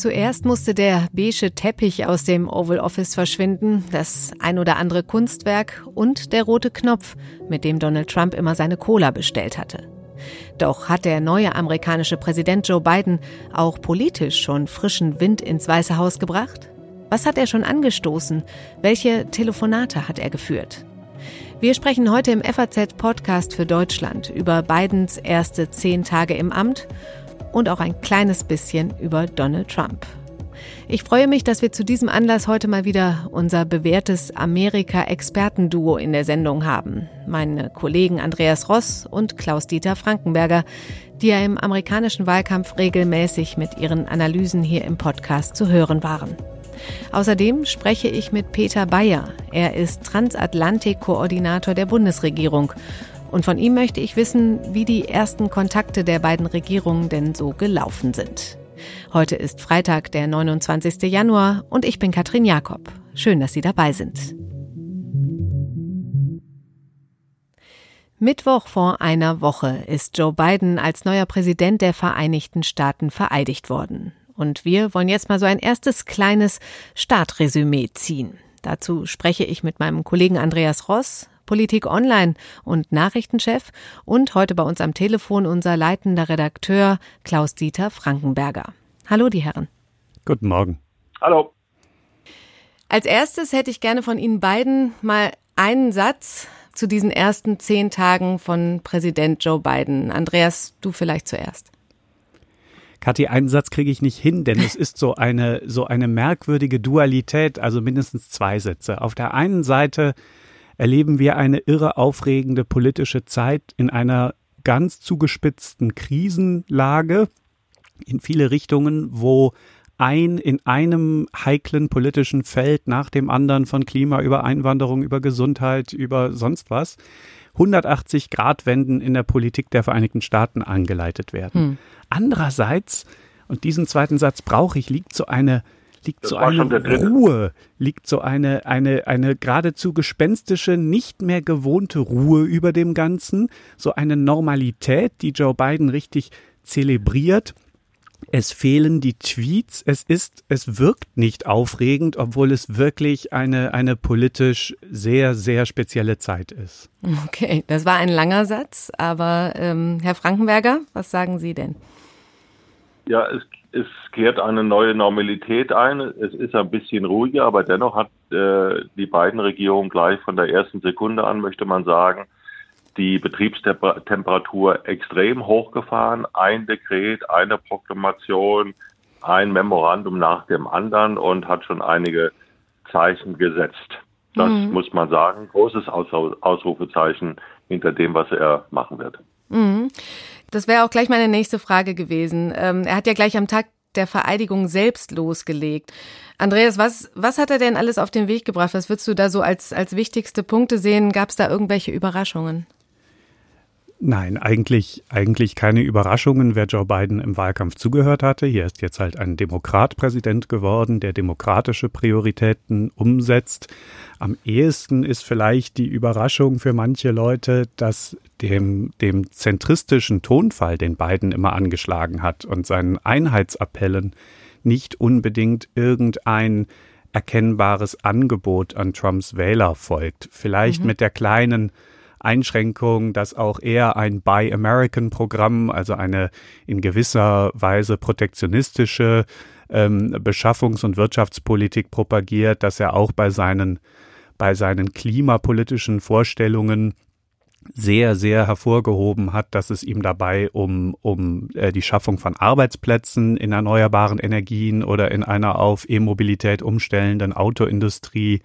Zuerst musste der beige Teppich aus dem Oval Office verschwinden, das ein oder andere Kunstwerk und der rote Knopf, mit dem Donald Trump immer seine Cola bestellt hatte. Doch hat der neue amerikanische Präsident Joe Biden auch politisch schon frischen Wind ins Weiße Haus gebracht? Was hat er schon angestoßen? Welche Telefonate hat er geführt? Wir sprechen heute im FAZ-Podcast für Deutschland über Bidens erste zehn Tage im Amt und auch ein kleines bisschen über Donald Trump. Ich freue mich, dass wir zu diesem Anlass heute mal wieder unser bewährtes Amerika-Expertenduo in der Sendung haben. Meine Kollegen Andreas Ross und Klaus-Dieter Frankenberger, die ja im amerikanischen Wahlkampf regelmäßig mit ihren Analysen hier im Podcast zu hören waren. Außerdem spreche ich mit Peter Bayer. Er ist Transatlantik-Koordinator der Bundesregierung und von ihm möchte ich wissen, wie die ersten Kontakte der beiden Regierungen denn so gelaufen sind. Heute ist Freitag, der 29. Januar und ich bin Katrin Jakob. Schön, dass Sie dabei sind. Mittwoch vor einer Woche ist Joe Biden als neuer Präsident der Vereinigten Staaten vereidigt worden. Und wir wollen jetzt mal so ein erstes kleines Startresümee ziehen. Dazu spreche ich mit meinem Kollegen Andreas Ross, Politik Online und Nachrichtenchef und heute bei uns am Telefon unser leitender Redakteur Klaus-Dieter Frankenberger. Hallo, die Herren. Guten Morgen. Hallo. Als erstes hätte ich gerne von Ihnen beiden mal einen Satz zu diesen ersten zehn Tagen von Präsident Joe Biden. Andreas, du vielleicht zuerst. Kathi, einen Satz kriege ich nicht hin, denn es ist so eine, so eine merkwürdige Dualität, also mindestens zwei Sätze. Auf der einen Seite erleben wir eine irre aufregende politische Zeit in einer ganz zugespitzten Krisenlage in viele Richtungen, wo ein in einem heiklen politischen Feld nach dem anderen von Klima über Einwanderung, über Gesundheit, über sonst was 180 Grad Wenden in der Politik der Vereinigten Staaten angeleitet werden. Hm. Andererseits, und diesen zweiten Satz brauche ich, liegt so eine liegt das so eine Ruhe, liegt so eine, eine, eine geradezu gespenstische, nicht mehr gewohnte Ruhe über dem Ganzen, so eine Normalität, die Joe Biden richtig zelebriert. Es fehlen die Tweets. Es ist, es wirkt nicht aufregend, obwohl es wirklich eine, eine politisch sehr, sehr spezielle Zeit ist. Okay, das war ein langer Satz, aber ähm, Herr Frankenberger, was sagen Sie denn? Ja, es es kehrt eine neue Normalität ein. Es ist ein bisschen ruhiger, aber dennoch hat äh, die beiden Regierungen gleich von der ersten Sekunde an, möchte man sagen, die Betriebstemperatur extrem hochgefahren. Ein Dekret, eine Proklamation, ein Memorandum nach dem anderen und hat schon einige Zeichen gesetzt. Das mhm. muss man sagen. Großes Ausrufezeichen hinter dem, was er machen wird. Mhm. Das wäre auch gleich meine nächste Frage gewesen. Ähm, er hat ja gleich am Tag der Vereidigung selbst losgelegt. Andreas, was, was hat er denn alles auf den Weg gebracht? Was würdest du da so als, als wichtigste Punkte sehen? Gab es da irgendwelche Überraschungen? Nein, eigentlich, eigentlich keine Überraschungen, wer Joe Biden im Wahlkampf zugehört hatte. Hier ist jetzt halt ein Demokrat Präsident geworden, der demokratische Prioritäten umsetzt. Am ehesten ist vielleicht die Überraschung für manche Leute, dass dem, dem zentristischen Tonfall, den Biden immer angeschlagen hat und seinen Einheitsappellen nicht unbedingt irgendein erkennbares Angebot an Trumps Wähler folgt. Vielleicht mhm. mit der kleinen Einschränkung, dass auch er ein Buy American Programm, also eine in gewisser Weise protektionistische ähm, Beschaffungs- und Wirtschaftspolitik propagiert, dass er auch bei seinen bei seinen klimapolitischen Vorstellungen sehr, sehr hervorgehoben hat, dass es ihm dabei um, um äh, die Schaffung von Arbeitsplätzen in erneuerbaren Energien oder in einer auf E-Mobilität umstellenden Autoindustrie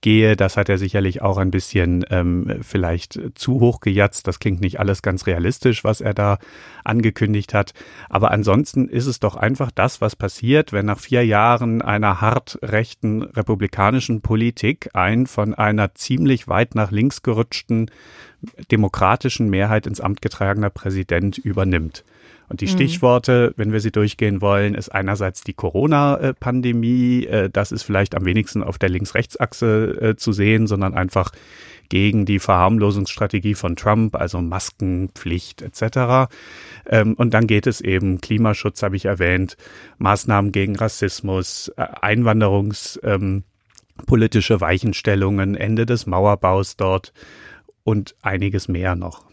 gehe. Das hat er sicherlich auch ein bisschen ähm, vielleicht zu hoch gejatzt. Das klingt nicht alles ganz realistisch, was er da angekündigt hat. Aber ansonsten ist es doch einfach das, was passiert, wenn nach vier Jahren einer hart rechten republikanischen Politik ein von einer ziemlich weit nach links gerutschten demokratischen Mehrheit ins Amt getragener Präsident übernimmt. Und die mhm. Stichworte, wenn wir sie durchgehen wollen, ist einerseits die Corona-Pandemie. Äh, das ist vielleicht am wenigsten auf der Links-Rechts-Achse äh, zu sehen, sondern einfach gegen die Verharmlosungsstrategie von Trump, also Maskenpflicht etc. Ähm, und dann geht es eben Klimaschutz, habe ich erwähnt, Maßnahmen gegen Rassismus, äh, Einwanderungspolitische ähm, Weichenstellungen, Ende des Mauerbaus dort und einiges mehr noch.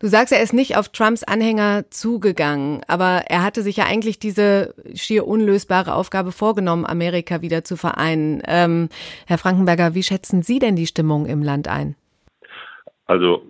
Du sagst, er ist nicht auf Trumps Anhänger zugegangen, aber er hatte sich ja eigentlich diese schier unlösbare Aufgabe vorgenommen, Amerika wieder zu vereinen. Ähm, Herr Frankenberger, wie schätzen Sie denn die Stimmung im Land ein? Also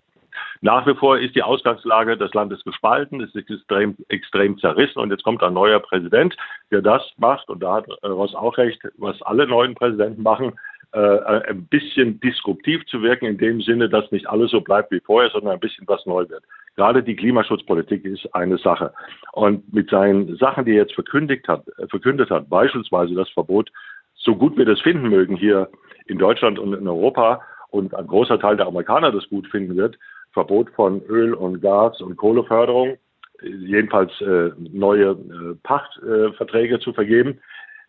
nach wie vor ist die Ausgangslage des Landes gespalten, es ist extrem, extrem zerrissen und jetzt kommt ein neuer Präsident, der das macht, und da hat Ross auch recht, was alle neuen Präsidenten machen, ein bisschen disruptiv zu wirken, in dem Sinne, dass nicht alles so bleibt wie vorher, sondern ein bisschen was neu wird. Gerade die Klimaschutzpolitik ist eine Sache. Und mit seinen Sachen, die er jetzt verkündigt hat, äh, verkündet hat, beispielsweise das Verbot, so gut wir das finden mögen hier in Deutschland und in Europa und ein großer Teil der Amerikaner das gut finden wird, Verbot von Öl und Gas und Kohleförderung, jedenfalls äh, neue äh, Pachtverträge äh, zu vergeben,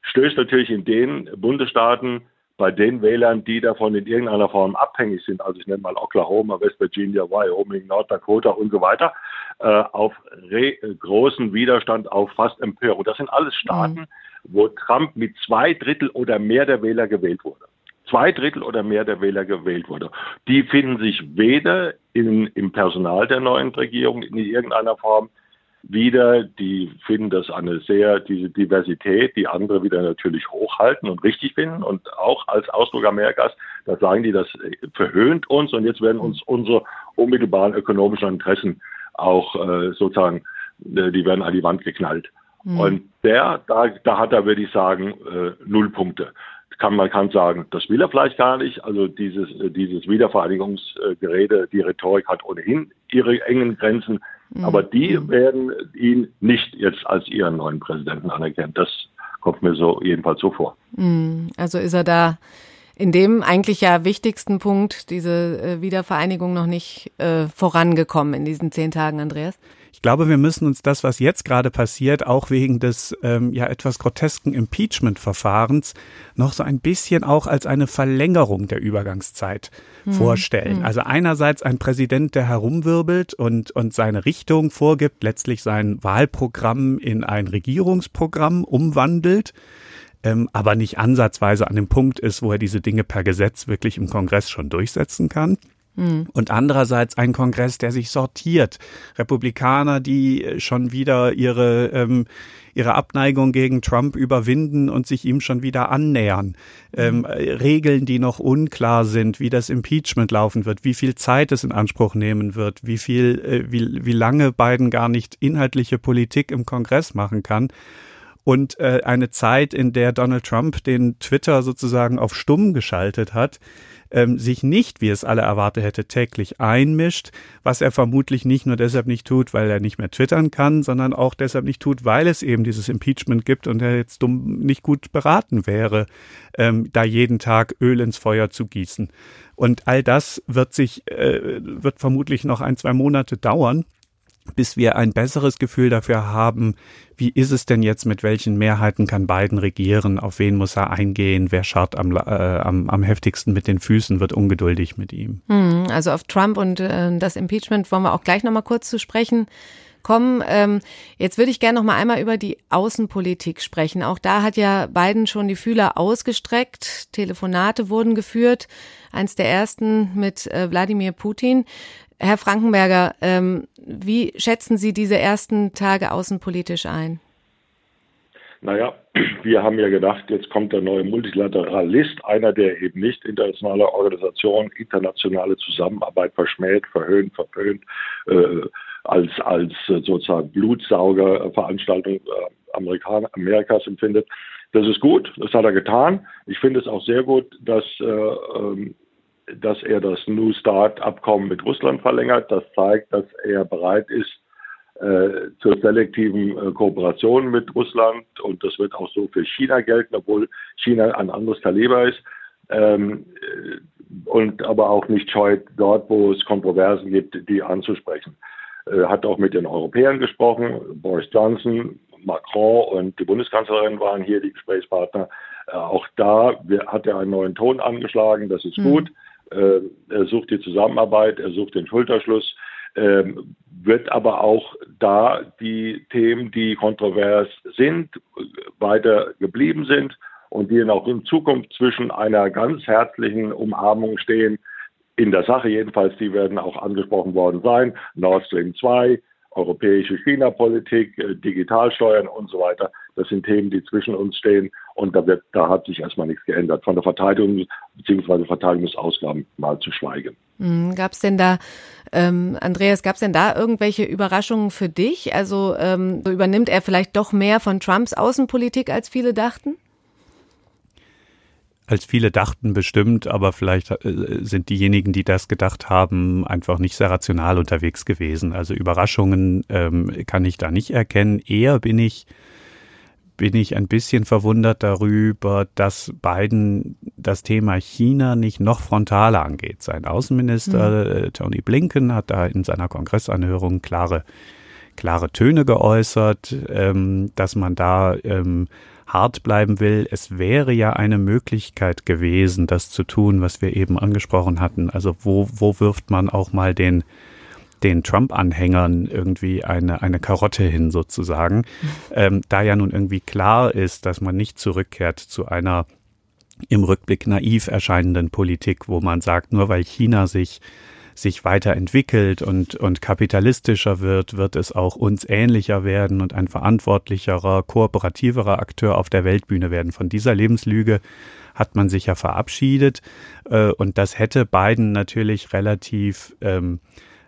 stößt natürlich in den Bundesstaaten bei den Wählern, die davon in irgendeiner Form abhängig sind, also ich nenne mal Oklahoma, West Virginia, Wyoming, North Dakota und so weiter, äh, auf großen Widerstand, auf fast Empörung. Das sind alles Staaten, mhm. wo Trump mit zwei Drittel oder mehr der Wähler gewählt wurde. Zwei Drittel oder mehr der Wähler gewählt wurde. Die finden sich weder in, im Personal der neuen Regierung in irgendeiner Form wieder, die finden das eine sehr, diese Diversität, die andere wieder natürlich hochhalten und richtig finden und auch als Ausdruck Amerikas, da sagen die, das verhöhnt uns und jetzt werden uns unsere unmittelbaren ökonomischen Interessen auch äh, sozusagen, äh, die werden an die Wand geknallt. Mhm. Und der, da, da hat er, würde ich sagen, äh, null Punkte. Kann, man kann sagen, das will er vielleicht gar nicht. Also dieses, äh, dieses Wiedervereinigungsgerede, die Rhetorik hat ohnehin ihre engen Grenzen. Mhm. Aber die mhm. werden ihn nicht jetzt als ihren neuen Präsidenten anerkennen. Das kommt mir so jedenfalls so vor. Mhm. Also ist er da in dem eigentlich ja wichtigsten Punkt, diese äh, Wiedervereinigung, noch nicht äh, vorangekommen in diesen zehn Tagen, Andreas? Ich glaube, wir müssen uns das, was jetzt gerade passiert, auch wegen des ähm, ja etwas grotesken Impeachment-Verfahrens, noch so ein bisschen auch als eine Verlängerung der Übergangszeit hm. vorstellen. Hm. Also einerseits ein Präsident, der herumwirbelt und, und seine Richtung vorgibt, letztlich sein Wahlprogramm in ein Regierungsprogramm umwandelt ähm, aber nicht ansatzweise an dem Punkt ist, wo er diese Dinge per Gesetz wirklich im Kongress schon durchsetzen kann. Mhm. Und andererseits ein Kongress, der sich sortiert. Republikaner, die schon wieder ihre, ähm, ihre Abneigung gegen Trump überwinden und sich ihm schon wieder annähern. Ähm, mhm. Regeln, die noch unklar sind, wie das Impeachment laufen wird, wie viel Zeit es in Anspruch nehmen wird, wie viel, äh, wie, wie lange Biden gar nicht inhaltliche Politik im Kongress machen kann und äh, eine Zeit, in der Donald Trump den Twitter sozusagen auf stumm geschaltet hat, ähm, sich nicht, wie es alle erwartet hätte, täglich einmischt, was er vermutlich nicht nur deshalb nicht tut, weil er nicht mehr twittern kann, sondern auch deshalb nicht tut, weil es eben dieses Impeachment gibt und er jetzt dumm nicht gut beraten wäre, ähm, da jeden Tag Öl ins Feuer zu gießen. Und all das wird sich, äh, wird vermutlich noch ein, zwei Monate dauern bis wir ein besseres Gefühl dafür haben, wie ist es denn jetzt, mit welchen Mehrheiten kann Biden regieren, auf wen muss er eingehen, wer schaut am, äh, am, am heftigsten mit den Füßen, wird ungeduldig mit ihm. Hm, also auf Trump und äh, das Impeachment wollen wir auch gleich nochmal kurz zu sprechen kommen. Ähm, jetzt würde ich gerne noch mal einmal über die Außenpolitik sprechen. Auch da hat ja Biden schon die Fühler ausgestreckt. Telefonate wurden geführt. Eins der ersten mit äh, Wladimir Putin. Herr Frankenberger, ähm, wie schätzen Sie diese ersten Tage außenpolitisch ein? Naja, wir haben ja gedacht, jetzt kommt der neue Multilateralist, einer, der eben nicht internationale Organisationen, internationale Zusammenarbeit verschmäht, verhöhnt, verpönt, äh, als, als sozusagen Blutsaugerveranstaltung äh, Amerikas empfindet. Das ist gut, das hat er getan. Ich finde es auch sehr gut, dass äh, ähm, dass er das New Start-Abkommen mit Russland verlängert. Das zeigt, dass er bereit ist äh, zur selektiven äh, Kooperation mit Russland. Und das wird auch so für China gelten, obwohl China ein anderes Kaliber ist. Ähm, äh, und aber auch nicht scheut, dort, wo es Kontroversen gibt, die anzusprechen. Er hat auch mit den Europäern gesprochen. Boris Johnson, Macron und die Bundeskanzlerin waren hier die Gesprächspartner. Äh, auch da hat er einen neuen Ton angeschlagen. Das ist mhm. gut äh, er sucht die Zusammenarbeit, er sucht den Schulterschluss, äh, wird aber auch da die Themen, die kontrovers sind, weiter geblieben sind und die auch in Zukunft zwischen einer ganz herzlichen Umarmung stehen, in der Sache jedenfalls, die werden auch angesprochen worden sein, Nord Stream 2, europäische China-Politik, äh, Digitalsteuern und so weiter. Das sind Themen, die zwischen uns stehen und da, wird, da hat sich erstmal nichts geändert. Von der Verteidigung bzw. Verteidigungsausgaben mal zu schweigen. Hm, gab es denn da, ähm, Andreas, gab es denn da irgendwelche Überraschungen für dich? Also ähm, übernimmt er vielleicht doch mehr von Trumps Außenpolitik, als viele dachten? als viele dachten bestimmt, aber vielleicht äh, sind diejenigen, die das gedacht haben, einfach nicht sehr rational unterwegs gewesen. Also Überraschungen ähm, kann ich da nicht erkennen. Eher bin ich bin ich ein bisschen verwundert darüber, dass Biden das Thema China nicht noch frontaler angeht. Sein Außenminister mhm. Tony Blinken hat da in seiner Kongressanhörung klare klare Töne geäußert, ähm, dass man da ähm, hart bleiben will. Es wäre ja eine Möglichkeit gewesen, das zu tun, was wir eben angesprochen hatten. Also wo, wo wirft man auch mal den, den Trump-Anhängern irgendwie eine, eine Karotte hin sozusagen, ähm, da ja nun irgendwie klar ist, dass man nicht zurückkehrt zu einer im Rückblick naiv erscheinenden Politik, wo man sagt, nur weil China sich sich weiterentwickelt und, und kapitalistischer wird, wird es auch uns ähnlicher werden und ein verantwortlicherer, kooperativerer Akteur auf der Weltbühne werden. Von dieser Lebenslüge hat man sich ja verabschiedet. Äh, und das hätte Biden natürlich relativ ähm,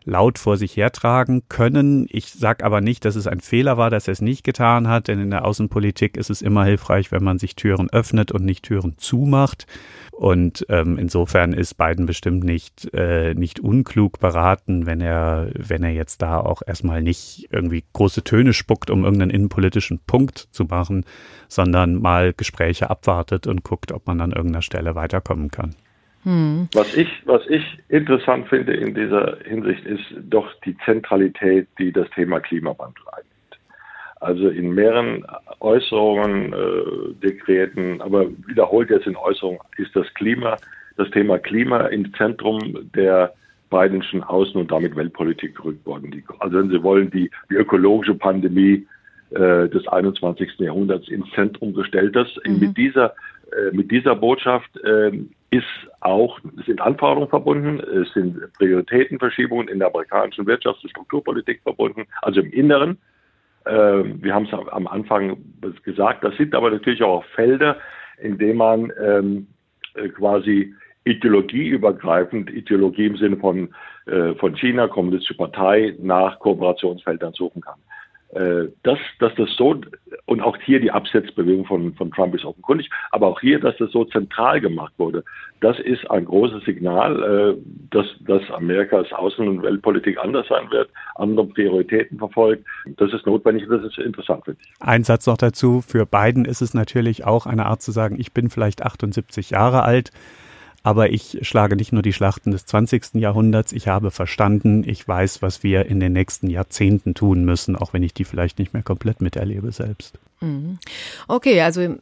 laut vor sich hertragen können. Ich sage aber nicht, dass es ein Fehler war, dass er es nicht getan hat, denn in der Außenpolitik ist es immer hilfreich, wenn man sich Türen öffnet und nicht Türen zumacht. Und ähm, insofern ist Biden bestimmt nicht, äh, nicht unklug beraten, wenn er, wenn er jetzt da auch erstmal nicht irgendwie große Töne spuckt, um irgendeinen innenpolitischen Punkt zu machen, sondern mal Gespräche abwartet und guckt, ob man an irgendeiner Stelle weiterkommen kann. Hm. Was ich, was ich interessant finde in dieser Hinsicht ist doch die Zentralität, die das Thema Klimawandel einnimmt. Also in mehreren Äußerungen, äh, Dekreten, aber wiederholt jetzt in Äußerungen ist das Klima, das Thema Klima im Zentrum der Bidenschen Außen- und damit Weltpolitik gerückt worden. Die, also wenn Sie wollen, die, die ökologische Pandemie äh, des 21. Jahrhunderts ins Zentrum gestellt. Das mhm. mit dieser äh, mit dieser Botschaft äh, ist auch, sind Anforderungen verbunden, es sind Prioritätenverschiebungen in der amerikanischen Wirtschafts- und Strukturpolitik verbunden, also im Inneren. Ähm, wir haben es am Anfang gesagt, das sind aber natürlich auch Felder, in denen man ähm, äh, quasi ideologieübergreifend, Ideologie im Sinne von, äh, von China, Kommunistische Partei, nach Kooperationsfeldern suchen kann. Äh, dass, dass das so, und auch hier die Absetzbewegung von, von Trump ist offenkundig, aber auch hier, dass das so zentral gemacht wurde, das ist ein großes Signal, äh, dass, dass Amerikas Außen- und Weltpolitik anders sein wird, andere Prioritäten verfolgt. Das ist notwendig und das ist interessant, finde ich. Ein Satz noch dazu. Für Biden ist es natürlich auch eine Art zu sagen, ich bin vielleicht 78 Jahre alt, aber ich schlage nicht nur die Schlachten des 20. Jahrhunderts, ich habe verstanden, ich weiß, was wir in den nächsten Jahrzehnten tun müssen, auch wenn ich die vielleicht nicht mehr komplett miterlebe selbst. Mhm. Okay, also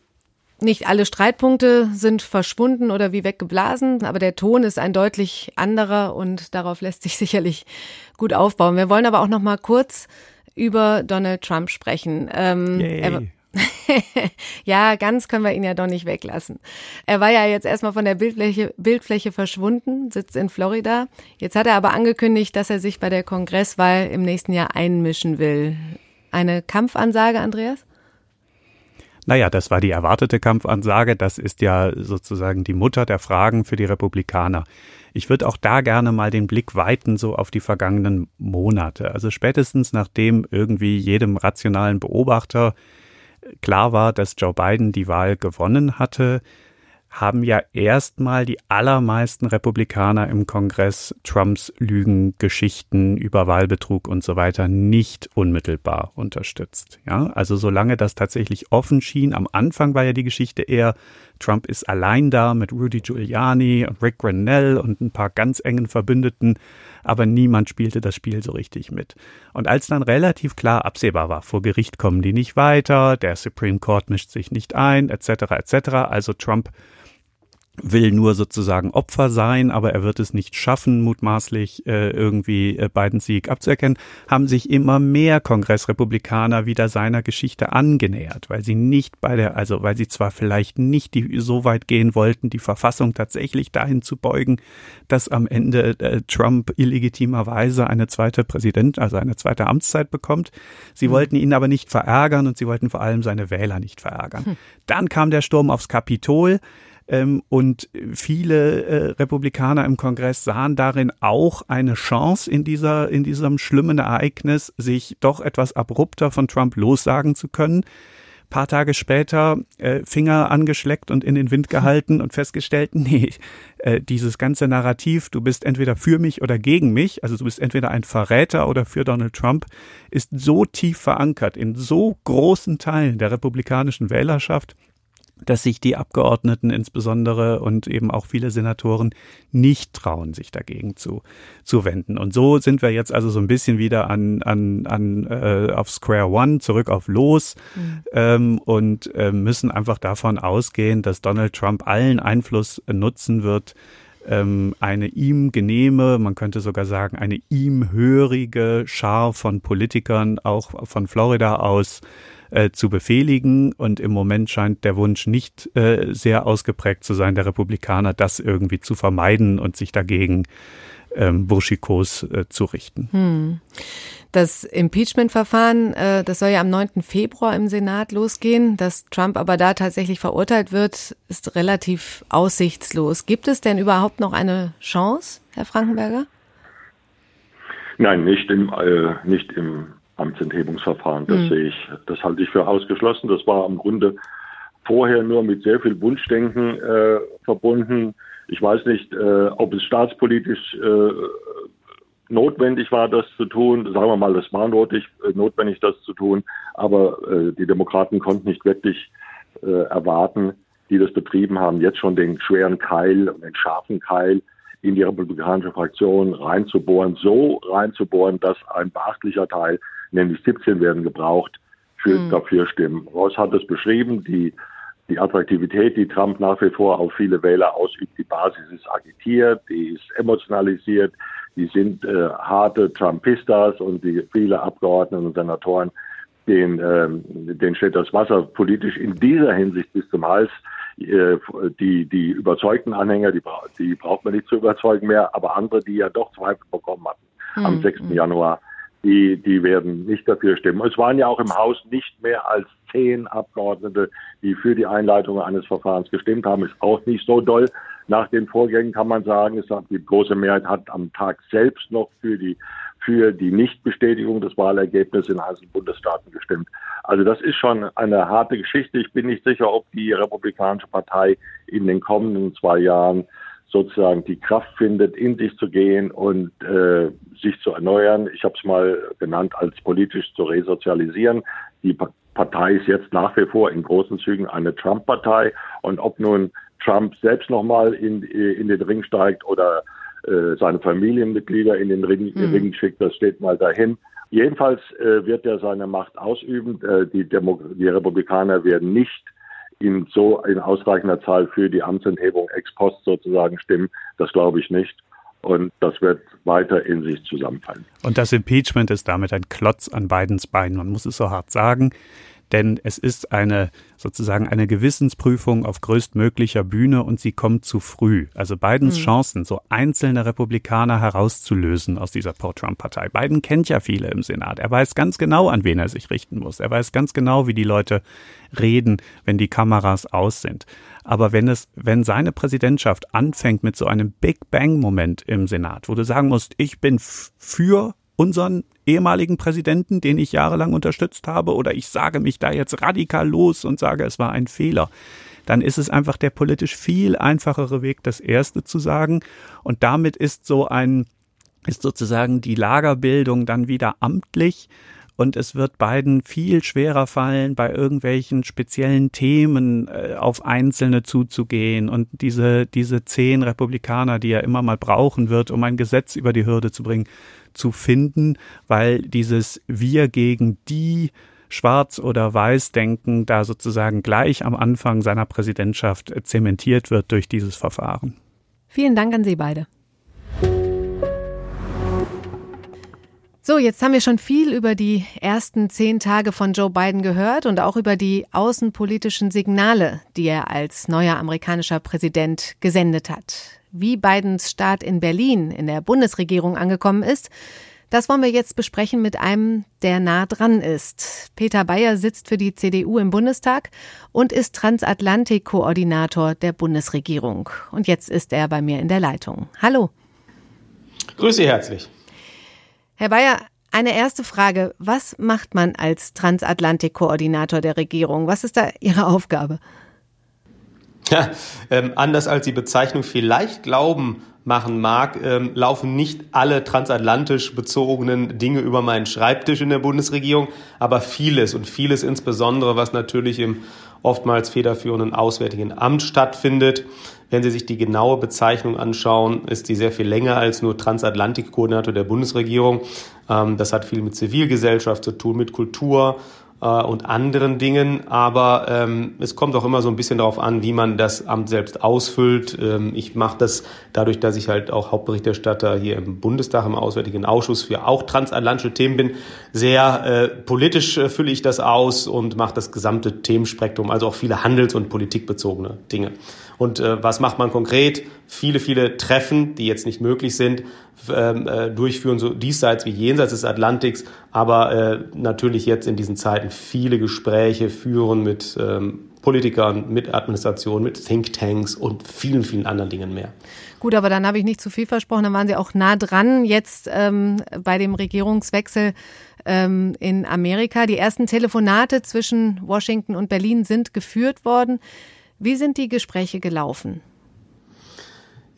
nicht alle Streitpunkte sind verschwunden oder wie weggeblasen, aber der Ton ist ein deutlich anderer und darauf lässt sich sicherlich gut aufbauen. Wir wollen aber auch noch mal kurz über Donald Trump sprechen. Ähm, er, ja, ganz können wir ihn ja doch nicht weglassen. Er war ja jetzt erstmal von der Bildfläche, Bildfläche verschwunden, sitzt in Florida. Jetzt hat er aber angekündigt, dass er sich bei der Kongresswahl im nächsten Jahr einmischen will. Eine Kampfansage, Andreas? Naja, das war die erwartete Kampfansage. Das ist ja sozusagen die Mutter der Fragen für die Republikaner. Ich würde auch da gerne mal den Blick weiten, so auf die vergangenen Monate. Also spätestens nachdem irgendwie jedem rationalen Beobachter klar war, dass Joe Biden die Wahl gewonnen hatte, haben ja erstmal die allermeisten Republikaner im Kongress Trumps Lügengeschichten über Wahlbetrug und so weiter nicht unmittelbar unterstützt. Ja, also solange das tatsächlich offen schien, am Anfang war ja die Geschichte eher, Trump ist allein da mit Rudy Giuliani Rick Grenell und ein paar ganz engen Verbündeten, aber niemand spielte das Spiel so richtig mit. Und als dann relativ klar absehbar war, vor Gericht kommen die nicht weiter, der Supreme Court mischt sich nicht ein, etc., etc., also Trump will nur sozusagen Opfer sein, aber er wird es nicht schaffen, mutmaßlich äh, irgendwie äh, Bidens Sieg abzuerkennen, haben sich immer mehr Kongressrepublikaner wieder seiner Geschichte angenähert, weil sie nicht bei der, also weil sie zwar vielleicht nicht die, so weit gehen wollten, die Verfassung tatsächlich dahin zu beugen, dass am Ende äh, Trump illegitimerweise eine zweite Präsident, also eine zweite Amtszeit bekommt. Sie mhm. wollten ihn aber nicht verärgern und sie wollten vor allem seine Wähler nicht verärgern. Hm. Dann kam der Sturm aufs Kapitol. Ähm, und viele äh, Republikaner im Kongress sahen darin auch eine Chance in dieser, in diesem schlimmen Ereignis, sich doch etwas abrupter von Trump lossagen zu können. Paar Tage später äh, Finger angeschleckt und in den Wind gehalten und festgestellt, nee, äh, dieses ganze Narrativ, du bist entweder für mich oder gegen mich, also du bist entweder ein Verräter oder für Donald Trump, ist so tief verankert in so großen Teilen der republikanischen Wählerschaft, dass sich die Abgeordneten insbesondere und eben auch viele Senatoren nicht trauen, sich dagegen zu, zu wenden. Und so sind wir jetzt also so ein bisschen wieder an, an, an äh, auf Square One, zurück auf Los mhm. ähm, und äh, müssen einfach davon ausgehen, dass Donald Trump allen Einfluss nutzen wird, ähm, eine ihm genehme, man könnte sogar sagen, eine ihm hörige Schar von Politikern, auch von Florida aus, äh, zu befehligen. Und im Moment scheint der Wunsch nicht äh, sehr ausgeprägt zu sein, der Republikaner, das irgendwie zu vermeiden und sich dagegen ähm, burschikos äh, zu richten. Hm. Das Impeachment-Verfahren, äh, das soll ja am 9. Februar im Senat losgehen. Dass Trump aber da tatsächlich verurteilt wird, ist relativ aussichtslos. Gibt es denn überhaupt noch eine Chance, Herr Frankenberger? Nein, nicht im, äh, nicht im Amtsenthebungsverfahren. Das mhm. sehe ich, das halte ich für ausgeschlossen. Das war im Grunde vorher nur mit sehr viel Wunschdenken äh, verbunden. Ich weiß nicht, äh, ob es staatspolitisch äh, notwendig war, das zu tun. Sagen wir mal, es war notwendig, äh, notwendig das zu tun, aber äh, die Demokraten konnten nicht wirklich äh, erwarten, die das betrieben haben, jetzt schon den schweren Keil und den scharfen Keil in die republikanische Fraktion reinzubohren, so reinzubohren, dass ein beachtlicher Teil nämlich 17 werden gebraucht für mhm. dafür stimmen. Ross hat es beschrieben, die, die Attraktivität, die Trump nach wie vor auf viele Wähler ausübt, die Basis ist agitiert, die ist emotionalisiert, die sind äh, harte Trumpistas und die viele Abgeordnete und Senatoren, denen, ähm, denen steht das Wasser politisch in dieser Hinsicht bis zum Hals. Äh, die, die überzeugten Anhänger, die, die braucht man nicht zu überzeugen mehr, aber andere, die ja doch Zweifel bekommen hatten mhm. am 6. Hm. Januar, die, die werden nicht dafür stimmen. Es waren ja auch im Haus nicht mehr als zehn Abgeordnete, die für die Einleitung eines Verfahrens gestimmt haben. Ist auch nicht so doll. Nach den Vorgängen kann man sagen, es hat, die große Mehrheit hat am Tag selbst noch für die für die Nichtbestätigung des Wahlergebnisses in einzelnen Bundesstaaten gestimmt. Also das ist schon eine harte Geschichte. Ich bin nicht sicher, ob die Republikanische Partei in den kommenden zwei Jahren sozusagen die Kraft findet, in sich zu gehen und äh, sich zu erneuern. Ich habe es mal genannt, als politisch zu resozialisieren. Die Partei ist jetzt nach wie vor in großen Zügen eine Trump-Partei und ob nun Trump selbst nochmal in, in den Ring steigt oder äh, seine Familienmitglieder in den Ring, mhm. Ring schickt, das steht mal dahin. Jedenfalls äh, wird er seine Macht ausüben. Äh, die, Demo die Republikaner werden nicht in so in ausreichender Zahl für die Amtsenthebung ex post sozusagen stimmen. Das glaube ich nicht. Und das wird weiter in sich zusammenfallen. Und das Impeachment ist damit ein Klotz an Bidens Beinen. Man muss es so hart sagen denn es ist eine sozusagen eine Gewissensprüfung auf größtmöglicher Bühne und sie kommt zu früh. Also Bidens mhm. Chancen, so einzelne Republikaner herauszulösen aus dieser Pro-Trump-Partei. Biden kennt ja viele im Senat. Er weiß ganz genau, an wen er sich richten muss. Er weiß ganz genau, wie die Leute reden, wenn die Kameras aus sind. Aber wenn es, wenn seine Präsidentschaft anfängt mit so einem Big Bang Moment im Senat, wo du sagen musst, ich bin für unseren ehemaligen Präsidenten, den ich jahrelang unterstützt habe, oder ich sage mich da jetzt radikal los und sage, es war ein Fehler, dann ist es einfach der politisch viel einfachere Weg, das erste zu sagen. Und damit ist so ein, ist sozusagen die Lagerbildung dann wieder amtlich und es wird beiden viel schwerer fallen, bei irgendwelchen speziellen Themen äh, auf Einzelne zuzugehen und diese, diese zehn Republikaner, die er immer mal brauchen wird, um ein Gesetz über die Hürde zu bringen, zu finden, weil dieses Wir gegen die Schwarz- oder Weiß-Denken da sozusagen gleich am Anfang seiner Präsidentschaft zementiert wird durch dieses Verfahren. Vielen Dank an Sie beide. So, jetzt haben wir schon viel über die ersten zehn Tage von Joe Biden gehört und auch über die außenpolitischen Signale, die er als neuer amerikanischer Präsident gesendet hat. Wie Bidens Start in Berlin in der Bundesregierung angekommen ist, das wollen wir jetzt besprechen mit einem, der nah dran ist. Peter Bayer sitzt für die CDU im Bundestag und ist Transatlantik-Koordinator der Bundesregierung. Und jetzt ist er bei mir in der Leitung. Hallo. Grüße herzlich. Herr Bayer, eine erste Frage. Was macht man als Transatlantik-Koordinator der Regierung? Was ist da Ihre Aufgabe? Ja, ähm, anders als die Bezeichnung vielleicht glauben machen mag, ähm, laufen nicht alle transatlantisch bezogenen Dinge über meinen Schreibtisch in der Bundesregierung, aber vieles und vieles insbesondere, was natürlich im oftmals federführenden Auswärtigen Amt stattfindet. Wenn Sie sich die genaue Bezeichnung anschauen, ist die sehr viel länger als nur Transatlantik-Koordinator der Bundesregierung. Ähm, das hat viel mit Zivilgesellschaft zu tun, mit Kultur, und anderen Dingen. Aber ähm, es kommt auch immer so ein bisschen darauf an, wie man das Amt selbst ausfüllt. Ähm, ich mache das dadurch, dass ich halt auch Hauptberichterstatter hier im Bundestag, im Auswärtigen Ausschuss für auch transatlantische Themen bin. Sehr äh, politisch äh, fülle ich das aus und mache das gesamte Themenspektrum, also auch viele handels- und politikbezogene Dinge. Und äh, was macht man konkret? Viele, viele Treffen, die jetzt nicht möglich sind, ähm, äh, durchführen, so diesseits wie jenseits des Atlantiks, aber äh, natürlich jetzt in diesen Zeiten viele Gespräche führen mit ähm, Politikern, mit Administration, mit Thinktanks und vielen, vielen anderen Dingen mehr. Gut, aber dann habe ich nicht zu viel versprochen. Dann waren Sie auch nah dran jetzt ähm, bei dem Regierungswechsel ähm, in Amerika. Die ersten Telefonate zwischen Washington und Berlin sind geführt worden. Wie sind die Gespräche gelaufen?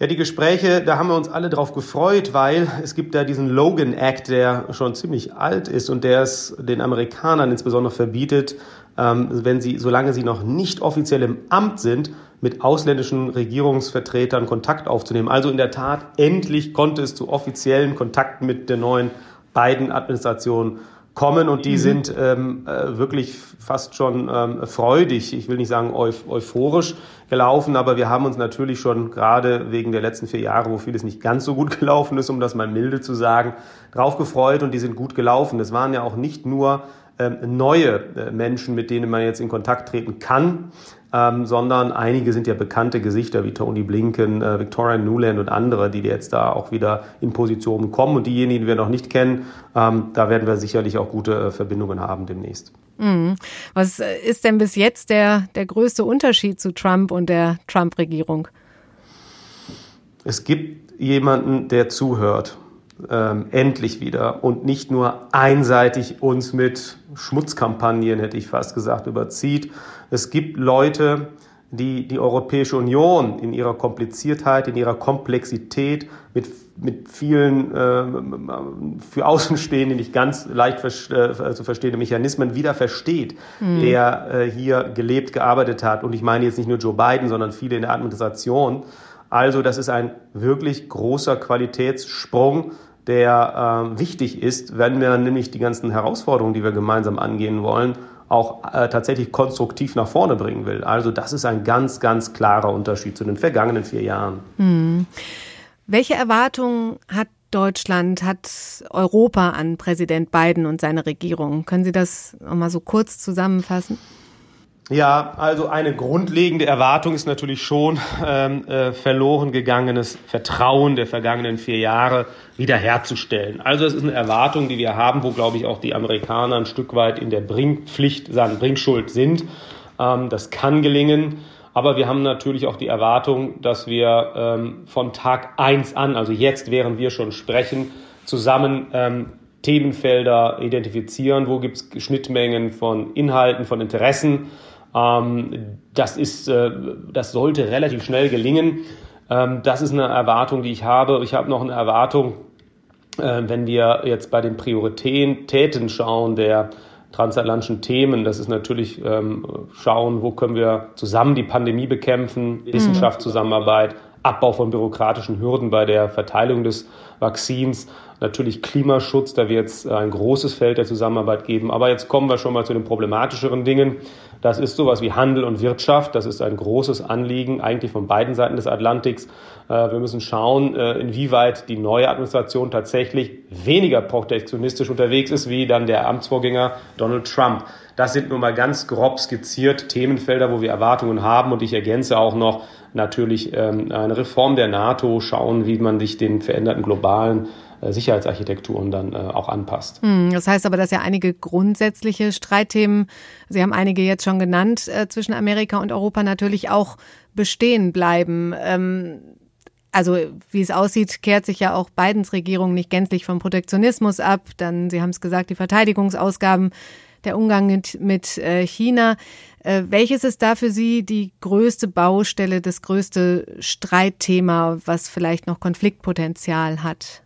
Ja, die Gespräche, da haben wir uns alle drauf gefreut, weil es gibt da diesen Logan Act, der schon ziemlich alt ist und der es den Amerikanern insbesondere verbietet, ähm, wenn sie, solange sie noch nicht offiziell im Amt sind, mit ausländischen Regierungsvertretern Kontakt aufzunehmen. Also in der Tat, endlich konnte es zu offiziellen Kontakten mit der neuen Biden-Administration kommen und die mhm. sind ähm, äh, wirklich fast schon ähm, freudig, ich will nicht sagen euph euphorisch gelaufen, aber wir haben uns natürlich schon gerade wegen der letzten vier Jahre, wo vieles nicht ganz so gut gelaufen ist, um das mal milde zu sagen, drauf gefreut und die sind gut gelaufen. Das waren ja auch nicht nur ähm, neue äh, Menschen, mit denen man jetzt in Kontakt treten kann, ähm, sondern einige sind ja bekannte Gesichter wie Tony Blinken, äh, Victoria Newland und andere, die jetzt da auch wieder in Positionen kommen. Und diejenigen, die wir noch nicht kennen, ähm, da werden wir sicherlich auch gute äh, Verbindungen haben demnächst. Mhm. Was äh, ist denn bis jetzt der, der größte Unterschied zu Trump und der Trump-Regierung? Es gibt jemanden, der zuhört ähm, endlich wieder und nicht nur einseitig uns mit Schmutzkampagnen, hätte ich fast gesagt, überzieht. Es gibt Leute, die die Europäische Union in ihrer Kompliziertheit, in ihrer Komplexität mit, mit vielen äh, für Außenstehende nicht ganz leicht äh, zu verstehende Mechanismen wieder versteht, mhm. der äh, hier gelebt, gearbeitet hat. Und ich meine jetzt nicht nur Joe Biden, sondern viele in der Administration. Also das ist ein wirklich großer Qualitätssprung, der äh, wichtig ist, wenn wir nämlich die ganzen Herausforderungen, die wir gemeinsam angehen wollen, auch äh, tatsächlich konstruktiv nach vorne bringen will. Also das ist ein ganz, ganz klarer Unterschied zu den vergangenen vier Jahren. Hm. Welche Erwartungen hat Deutschland, hat Europa an Präsident Biden und seine Regierung? Können Sie das nochmal so kurz zusammenfassen? Ja, also eine grundlegende Erwartung ist natürlich schon ähm, äh, verloren gegangenes Vertrauen der vergangenen vier Jahre wiederherzustellen. Also es ist eine Erwartung, die wir haben, wo, glaube ich, auch die Amerikaner ein Stück weit in der Bringpflicht, sagen Bringschuld sind. Ähm, das kann gelingen. Aber wir haben natürlich auch die Erwartung, dass wir ähm, von Tag eins an, also jetzt, während wir schon sprechen, zusammen ähm, Themenfelder identifizieren, wo gibt es Schnittmengen von Inhalten, von Interessen ähm, das, ist, äh, das sollte relativ schnell gelingen. Ähm, das ist eine Erwartung, die ich habe. Ich habe noch eine Erwartung, äh, wenn wir jetzt bei den Prioritäten schauen der transatlantischen Themen. Das ist natürlich ähm, schauen, wo können wir zusammen die Pandemie bekämpfen, mhm. Wissenschaftszusammenarbeit, Abbau von bürokratischen Hürden bei der Verteilung des Vakzins. Natürlich Klimaschutz, da wird es ein großes Feld der Zusammenarbeit geben. Aber jetzt kommen wir schon mal zu den problematischeren Dingen. Das ist sowas wie Handel und Wirtschaft. Das ist ein großes Anliegen eigentlich von beiden Seiten des Atlantiks. Äh, wir müssen schauen, äh, inwieweit die neue Administration tatsächlich weniger protektionistisch unterwegs ist wie dann der Amtsvorgänger Donald Trump. Das sind nun mal ganz grob skizziert Themenfelder, wo wir Erwartungen haben. Und ich ergänze auch noch natürlich ähm, eine Reform der NATO, schauen, wie man sich den veränderten globalen äh, Sicherheitsarchitekturen dann auch anpasst. Hm, das heißt aber, dass ja einige grundsätzliche Streitthemen, Sie haben einige jetzt schon genannt, zwischen Amerika und Europa natürlich auch bestehen bleiben. Ähm, also wie es aussieht, kehrt sich ja auch Bidens Regierung nicht gänzlich vom Protektionismus ab. Dann, Sie haben es gesagt, die Verteidigungsausgaben, der Umgang mit, mit äh, China. Äh, welches ist da für Sie die größte Baustelle, das größte Streitthema, was vielleicht noch Konfliktpotenzial hat?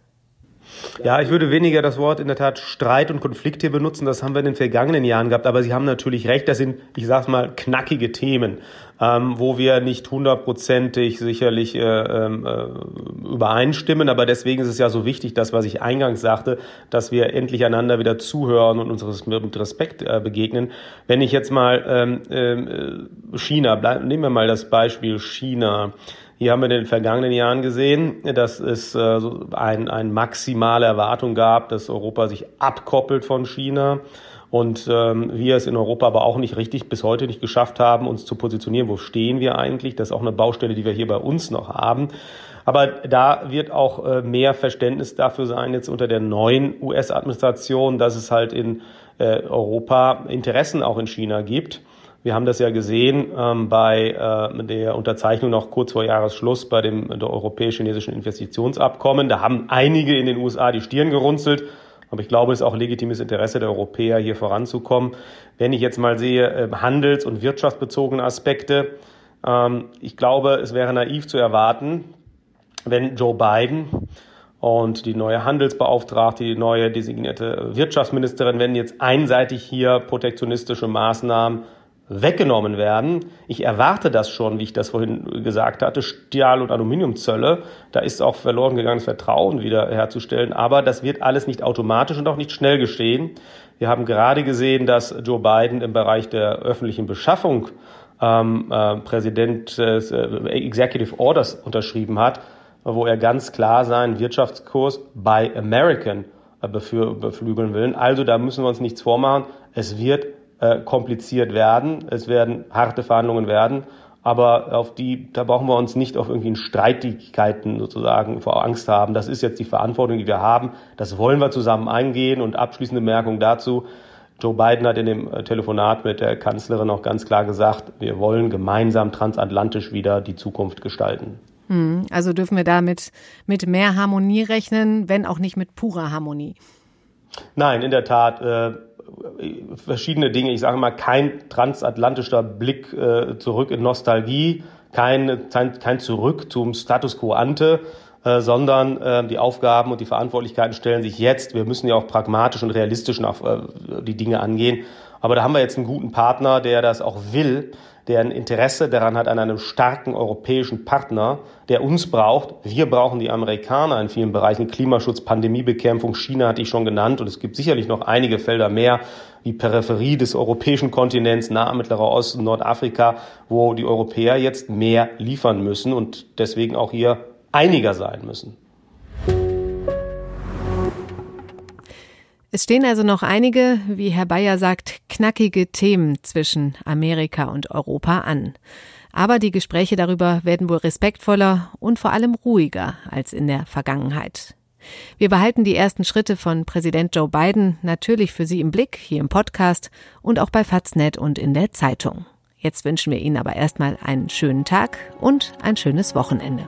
Ja, ich würde weniger das Wort in der Tat Streit und Konflikt hier benutzen. Das haben wir in den vergangenen Jahren gehabt. Aber Sie haben natürlich recht. Das sind, ich sag's mal, knackige Themen, ähm, wo wir nicht hundertprozentig sicherlich äh, ähm, äh, übereinstimmen. Aber deswegen ist es ja so wichtig, das, was ich eingangs sagte, dass wir endlich einander wieder zuhören und uns mit Respekt äh, begegnen. Wenn ich jetzt mal ähm, äh, China, bleib, nehmen wir mal das Beispiel China. Hier haben wir in den vergangenen Jahren gesehen, dass es äh, ein, eine maximale Erwartung gab, dass Europa sich abkoppelt von China und ähm, wir es in Europa aber auch nicht richtig bis heute nicht geschafft haben, uns zu positionieren. Wo stehen wir eigentlich? Das ist auch eine Baustelle, die wir hier bei uns noch haben. Aber da wird auch äh, mehr Verständnis dafür sein, jetzt unter der neuen US-Administration, dass es halt in äh, Europa Interessen auch in China gibt. Wir haben das ja gesehen ähm, bei äh, der Unterzeichnung noch kurz vor Jahresschluss bei dem europäisch-chinesischen Investitionsabkommen. Da haben einige in den USA die Stirn gerunzelt. Aber ich glaube, es ist auch legitimes Interesse der Europäer, hier voranzukommen. Wenn ich jetzt mal sehe, äh, handels- und wirtschaftsbezogene Aspekte, ähm, ich glaube, es wäre naiv zu erwarten, wenn Joe Biden und die neue Handelsbeauftragte, die neue designierte Wirtschaftsministerin, wenn jetzt einseitig hier protektionistische Maßnahmen weggenommen werden. Ich erwarte das schon, wie ich das vorhin gesagt hatte, Stahl- und Aluminiumzölle. Da ist auch verloren gegangenes Vertrauen wieder herzustellen. Aber das wird alles nicht automatisch und auch nicht schnell geschehen. Wir haben gerade gesehen, dass Joe Biden im Bereich der öffentlichen Beschaffung ähm, äh, Präsident äh, Executive Orders unterschrieben hat, wo er ganz klar seinen Wirtschaftskurs bei American äh, beflügeln will. Also da müssen wir uns nichts vormachen. Es wird äh, kompliziert werden. Es werden harte Verhandlungen werden. Aber auf die, da brauchen wir uns nicht auf irgendwie Streitigkeiten sozusagen vor Angst haben. Das ist jetzt die Verantwortung, die wir haben. Das wollen wir zusammen eingehen. Und abschließende Bemerkung dazu. Joe Biden hat in dem äh, Telefonat mit der Kanzlerin auch ganz klar gesagt, wir wollen gemeinsam transatlantisch wieder die Zukunft gestalten. Hm, also dürfen wir damit mit mehr Harmonie rechnen, wenn auch nicht mit purer Harmonie. Nein, in der Tat. Äh, verschiedene Dinge. Ich sage mal, kein transatlantischer Blick äh, zurück in Nostalgie, kein, kein, Zurück zum Status quo ante, äh, sondern äh, die Aufgaben und die Verantwortlichkeiten stellen sich jetzt. Wir müssen ja auch pragmatisch und realistisch auf, äh, die Dinge angehen. Aber da haben wir jetzt einen guten Partner, der das auch will der ein Interesse daran hat, an einem starken europäischen Partner, der uns braucht. Wir brauchen die Amerikaner in vielen Bereichen. Klimaschutz, Pandemiebekämpfung, China hatte ich schon genannt. Und es gibt sicherlich noch einige Felder mehr, wie Peripherie des europäischen Kontinents, Nahe Mittlerer Osten, Nordafrika, wo die Europäer jetzt mehr liefern müssen und deswegen auch hier einiger sein müssen. Es stehen also noch einige, wie Herr Bayer sagt, knackige Themen zwischen Amerika und Europa an. Aber die Gespräche darüber werden wohl respektvoller und vor allem ruhiger als in der Vergangenheit. Wir behalten die ersten Schritte von Präsident Joe Biden natürlich für Sie im Blick, hier im Podcast und auch bei Faznet und in der Zeitung. Jetzt wünschen wir Ihnen aber erstmal einen schönen Tag und ein schönes Wochenende.